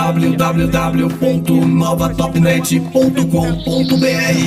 www.novatopnet.com.br